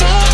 up.